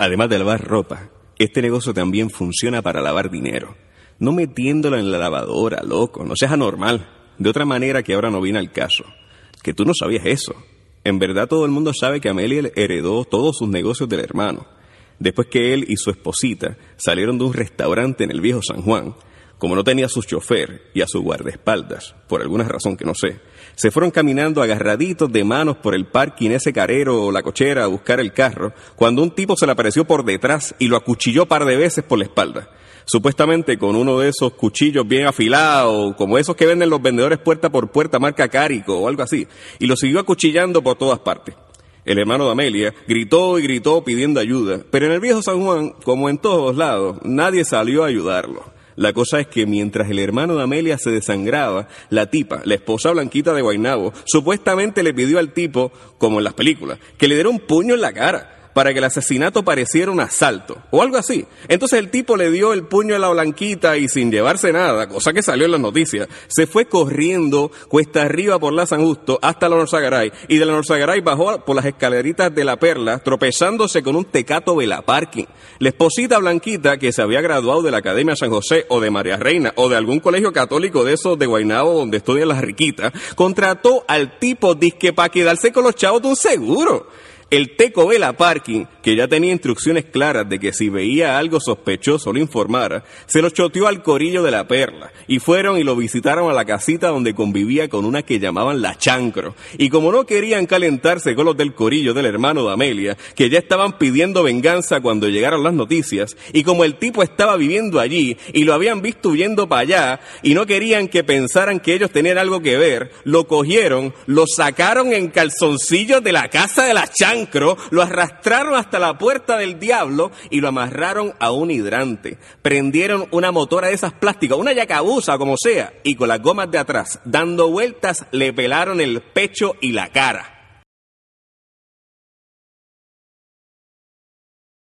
Además de lavar ropa, este negocio también funciona para lavar dinero. No metiéndolo en la lavadora, loco, no seas anormal. De otra manera que ahora no viene al caso. Que tú no sabías eso. En verdad todo el mundo sabe que Amelia heredó todos sus negocios del hermano. Después que él y su esposita salieron de un restaurante en el viejo San Juan, como no tenía a su chofer y a su guardaespaldas, por alguna razón que no sé, se fueron caminando agarraditos de manos por el parking ese carero o la cochera a buscar el carro, cuando un tipo se le apareció por detrás y lo acuchilló par de veces por la espalda. Supuestamente con uno de esos cuchillos bien afilados, como esos que venden los vendedores puerta por puerta, marca Carico o algo así, y lo siguió acuchillando por todas partes. El hermano de Amelia gritó y gritó pidiendo ayuda, pero en el viejo San Juan, como en todos lados, nadie salió a ayudarlo. La cosa es que mientras el hermano de Amelia se desangraba, la tipa, la esposa blanquita de Guainabo, supuestamente le pidió al tipo, como en las películas, que le diera un puño en la cara para que el asesinato pareciera un asalto o algo así. Entonces el tipo le dio el puño a la blanquita y sin llevarse nada, cosa que salió en las noticias, se fue corriendo cuesta arriba por la San Justo hasta la Norzagaray y de la Norzagaray bajó por las escaleritas de la Perla tropezándose con un tecato vela parking. La esposita blanquita que se había graduado de la Academia San José o de María Reina o de algún colegio católico de esos de Guaynabo donde estudian las riquitas, contrató al tipo disque para quedarse con los chavos de un seguro. El Teco Vela Parking, que ya tenía instrucciones claras de que si veía algo sospechoso lo informara, se lo choteó al corillo de la perla y fueron y lo visitaron a la casita donde convivía con una que llamaban la chancro. Y como no querían calentarse con los del corillo del hermano de Amelia, que ya estaban pidiendo venganza cuando llegaron las noticias, y como el tipo estaba viviendo allí y lo habían visto huyendo para allá y no querían que pensaran que ellos tenían algo que ver, lo cogieron, lo sacaron en calzoncillos de la casa de la lo arrastraron hasta la puerta del diablo y lo amarraron a un hidrante. Prendieron una motora de esas plásticas, una yacabusa como sea, y con las gomas de atrás, dando vueltas, le pelaron el pecho y la cara.